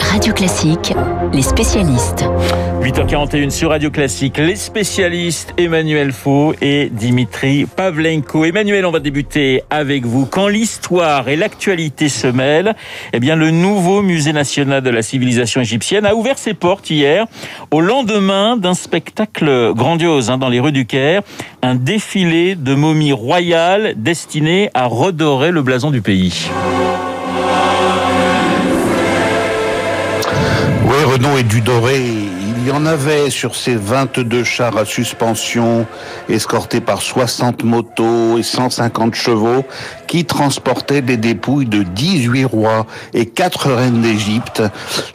Radio Classique, les spécialistes. 8h41 sur Radio Classique, les spécialistes Emmanuel Faux et Dimitri Pavlenko. Emmanuel, on va débuter avec vous. Quand l'histoire et l'actualité se mêlent, eh bien, le nouveau musée national de la civilisation égyptienne a ouvert ses portes hier, au lendemain d'un spectacle grandiose hein, dans les rues du Caire, un défilé de momies royales destinées à redorer le blason du pays. Renault et du doré il y en avait sur ces 22 chars à suspension, escortés par 60 motos et 150 chevaux, qui transportaient des dépouilles de 18 rois et 4 reines d'Égypte.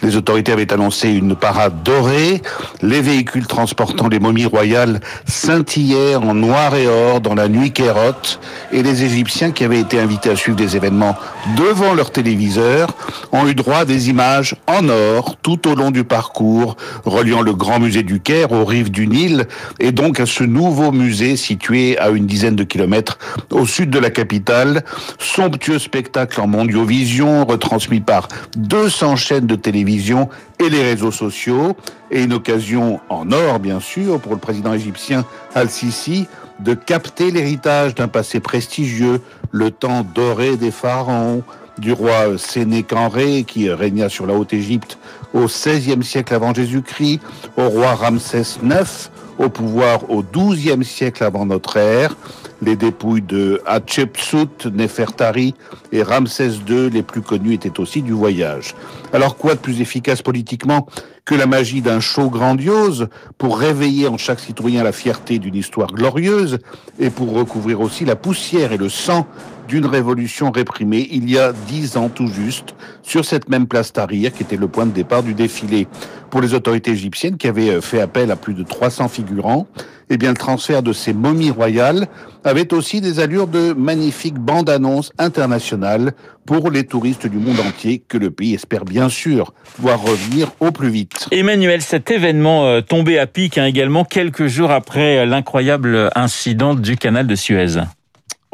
Les autorités avaient annoncé une parade dorée. Les véhicules transportant les momies royales scintillaient en noir et or dans la nuit kérote. Et les Égyptiens qui avaient été invités à suivre des événements devant leur téléviseur ont eu droit à des images en or tout au long du parcours reliant le grand musée du Caire aux rives du Nil et donc à ce nouveau musée situé à une dizaine de kilomètres au sud de la capitale. Somptueux spectacle en mondiovision retransmis par 200 chaînes de télévision et les réseaux sociaux et une occasion en or bien sûr pour le président égyptien Al-Sisi de capter l'héritage d'un passé prestigieux, le temps doré des pharaons, du roi Sénécanré qui régna sur la Haute-Égypte au XVIe siècle avant Jésus-Christ, au roi Ramsès IX au pouvoir au XIIe siècle avant notre ère. Les dépouilles de Hatshepsut, Nefertari et Ramsès II, les plus connus, étaient aussi du voyage. Alors quoi de plus efficace politiquement que la magie d'un show grandiose pour réveiller en chaque citoyen la fierté d'une histoire glorieuse et pour recouvrir aussi la poussière et le sang d'une révolution réprimée il y a dix ans tout juste sur cette même place Tahrir qui était le point de départ du défilé. Pour les autorités égyptiennes qui avaient fait appel à plus de 300 figurants, eh bien le transfert de ces momies royales avait aussi des allures de magnifiques bandes-annonces internationales pour les touristes du monde entier que le pays espère bien sûr voir revenir au plus vite. Emmanuel, cet événement euh, tombé à pic hein, également quelques jours après l'incroyable incident du canal de Suez.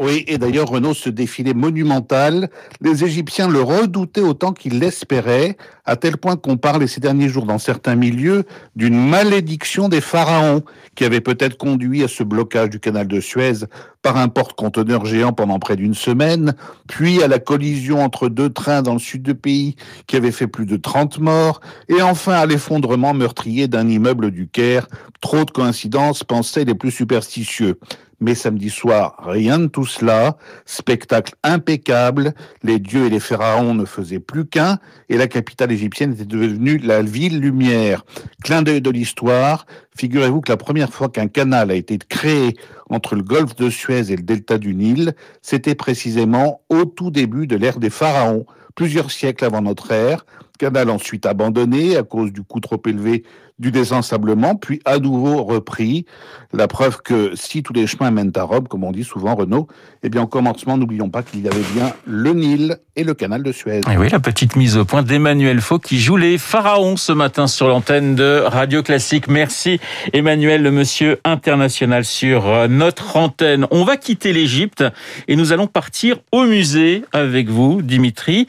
Oui, et d'ailleurs, Renault, ce défilé monumental, les Égyptiens le redoutaient autant qu'ils l'espéraient, à tel point qu'on parle ces derniers jours dans certains milieux d'une malédiction des pharaons, qui avait peut-être conduit à ce blocage du canal de Suez par un porte-conteneur géant pendant près d'une semaine, puis à la collision entre deux trains dans le sud du pays qui avait fait plus de 30 morts, et enfin à l'effondrement meurtrier d'un immeuble du Caire. Trop de coïncidences, pensaient les plus superstitieux. Mais samedi soir, rien de tout cela. Spectacle impeccable. Les dieux et les pharaons ne faisaient plus qu'un et la capitale égyptienne était devenue la ville lumière. Clin d'œil de l'histoire. Figurez-vous que la première fois qu'un canal a été créé entre le golfe de Suez et le delta du Nil, c'était précisément au tout début de l'ère des pharaons, plusieurs siècles avant notre ère. Canal ensuite abandonné à cause du coût trop élevé du désensablement, puis à nouveau repris. La preuve que si tous les chemins mènent à Rome, comme on dit souvent Renault, eh bien au commencement, n'oublions pas qu'il y avait bien le Nil et le canal de Suez. Et oui, la petite mise au point d'Emmanuel Faux qui joue les pharaons ce matin sur l'antenne de Radio Classique. Merci Emmanuel, le monsieur international sur euh, notre antenne. On va quitter l'Égypte et nous allons partir au musée avec vous, Dimitri.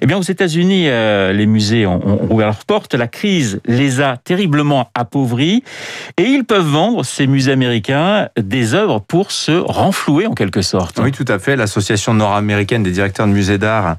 Eh bien, aux États-Unis, euh, les musées ont ouvert leurs portes. La crise les a terriblement appauvris et ils peuvent vendre, ces musées américains, des œuvres pour se renflouer en quelque sorte. Oui, tout à fait. L'association nord-américaine des directeurs de musées d'art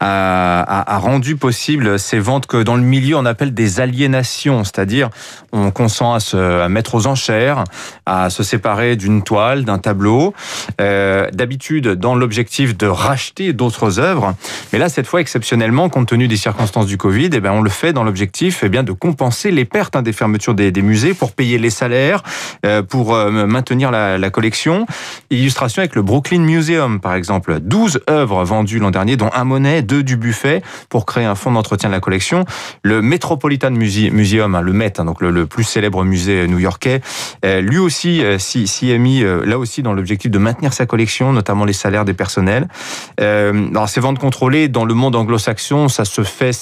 a, rendu possible ces ventes que dans le milieu on appelle des aliénations, c'est-à-dire on consent à se mettre aux enchères, à se séparer d'une toile, d'un tableau, euh, d'habitude dans l'objectif de racheter d'autres œuvres, mais là cette fois exceptionnellement, compte tenu des circonstances du Covid, eh bien on le fait dans l'objectif eh bien de compenser les pertes des fermetures des, musées pour payer les salaires, euh, pour euh, maintenir la, collection. Illustration avec le Brooklyn Museum, par exemple. 12 œuvres vendues l'an dernier, dont un Monet, deux du Buffet, pour créer un fonds d'entretien de la collection. Le Metropolitan Museum, hein, le Met, hein, donc le, plus célèbre musée new-yorkais, euh, lui aussi s'y est mis, là aussi, dans l'objectif de maintenir sa collection, notamment les salaires des personnels. alors, ces ventes contrôlées, dans le monde anglo-saxon, ça se fait,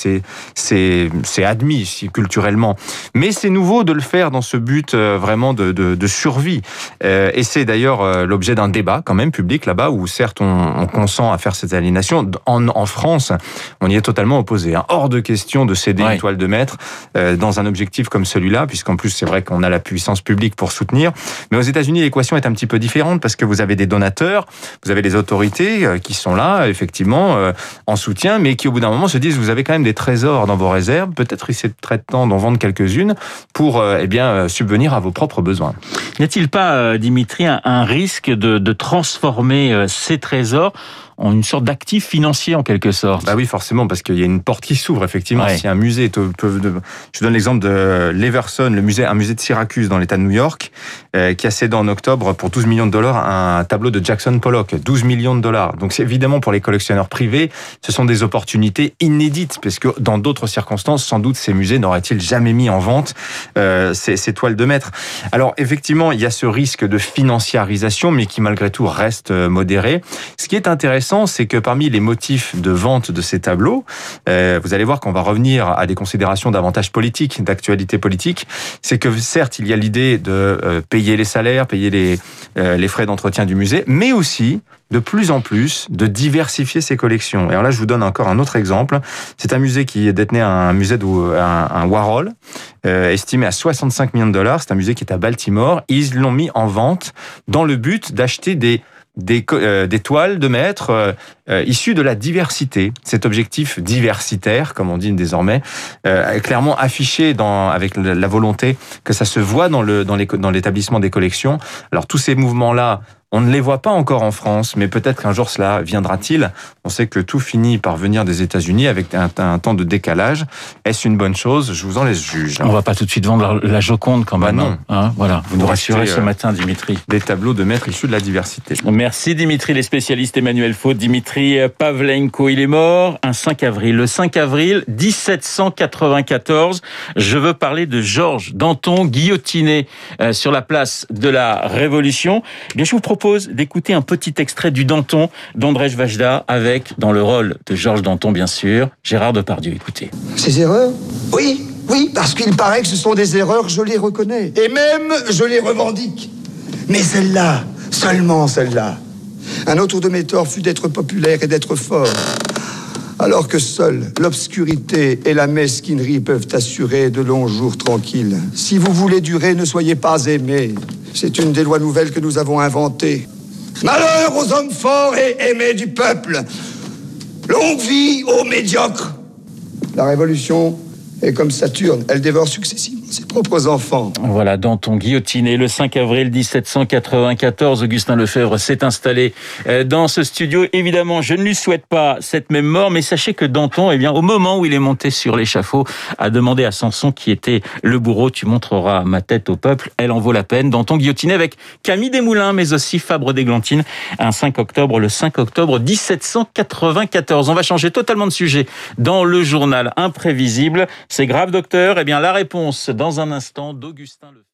c'est admis culturellement. Mais Mais c'est nouveau de le faire dans ce but euh, vraiment de, de, de survie. Euh, et c'est d'ailleurs euh, l'objet d'un débat quand même public là-bas où certes on, on, consent à faire cette aliénation. En, en, France, on y est totalement opposé. Hein. Hors de question de céder ouais. une toile de maître dans un objectif comme celui-là, puisqu'en plus c'est vrai qu'on a la puissance publique pour soutenir. Mais aux États-Unis, l'équation est un petit peu différente parce que vous avez des donateurs, vous avez les autorités qui sont là effectivement en soutien, mais qui au bout d'un moment se disent vous avez quand même des trésors dans vos réserves, peut-être il serait temps d'en vendre quelques-unes pour eh bien subvenir à vos propres besoins. N'y a-t-il pas, Dimitri, un risque de, de transformer ces trésors en une sorte d'actif financier en quelque sorte. Bah oui, forcément, parce qu'il y a une porte qui s'ouvre effectivement. Ouais. Si un musée, peut, je donne l'exemple de l'Everson, le musée, un musée de Syracuse dans l'État de New York, euh, qui a cédé en octobre pour 12 millions de dollars un tableau de Jackson Pollock, 12 millions de dollars. Donc c'est évidemment pour les collectionneurs privés, ce sont des opportunités inédites, parce que dans d'autres circonstances, sans doute ces musées n'auraient-ils jamais mis en vente euh, ces, ces toiles de maître. Alors effectivement, il y a ce risque de financiarisation, mais qui malgré tout reste euh, modéré. Ce qui est intéressant c'est que parmi les motifs de vente de ces tableaux, euh, vous allez voir qu'on va revenir à des considérations davantage politiques, d'actualité politique. C'est que certes, il y a l'idée de euh, payer les salaires, payer les, euh, les frais d'entretien du musée, mais aussi de plus en plus de diversifier ses collections. Et alors là, je vous donne encore un autre exemple. C'est un musée qui détenait un musée de un, Warhol, estimé à 65 millions de dollars. C'est un musée qui est à Baltimore. Ils l'ont mis en vente dans le but d'acheter des des, euh, des toiles de maître euh, euh, issues de la diversité. Cet objectif diversitaire, comme on dit désormais, euh, est clairement affiché dans, avec la volonté que ça se voit dans le dans l'établissement des collections. Alors tous ces mouvements-là on ne les voit pas encore en France, mais peut-être qu'un jour cela viendra-t-il. On sait que tout finit par venir des États-Unis avec un, un, temps de décalage. Est-ce une bonne chose? Je vous en laisse juge. On va pas tout de suite vendre la, Joconde quand même. Bah non. Hein voilà. Vous nous rassurez ce matin, Dimitri. Des tableaux de maîtres issus de la diversité. Merci Dimitri, les spécialistes Emmanuel Faux. Dimitri Pavlenko, il est mort un 5 avril. Le 5 avril 1794. Je veux parler de Georges Danton, guillotiné euh, sur la place de la Révolution. Bien, je vous propose d'écouter un petit extrait du Danton d'Andrzej Vajda avec, dans le rôle de Georges Danton bien sûr, Gérard Depardieu. Écoutez. Ces erreurs Oui, oui, parce qu'il paraît que ce sont des erreurs, je les reconnais. Et même, je les revendique. Mais celle-là, seulement celle-là. Un autre de mes torts fut d'être populaire et d'être fort. Alors que seule l'obscurité et la mesquinerie peuvent assurer de longs jours tranquilles. Si vous voulez durer, ne soyez pas aimés. C'est une des lois nouvelles que nous avons inventées. Malheur aux hommes forts et aimés du peuple. Longue vie aux médiocres. La révolution est comme Saturne, elle dévore successivement ses propres enfants. Voilà, Danton guillotiné le 5 avril 1794, Augustin Lefebvre s'est installé euh, dans ce studio. Évidemment, je ne lui souhaite pas cette même mort, mais sachez que Danton, eh bien, au moment où il est monté sur l'échafaud, a demandé à Samson, qui était le bourreau, tu montreras ma tête au peuple, elle en vaut la peine. Danton guillotiné avec Camille Desmoulins, mais aussi Fabre d'Églantine, un 5 octobre, le 5 octobre 1794. On va changer totalement de sujet dans le journal imprévisible. C'est grave, docteur? Eh bien, la réponse dans un instant d'Augustin Le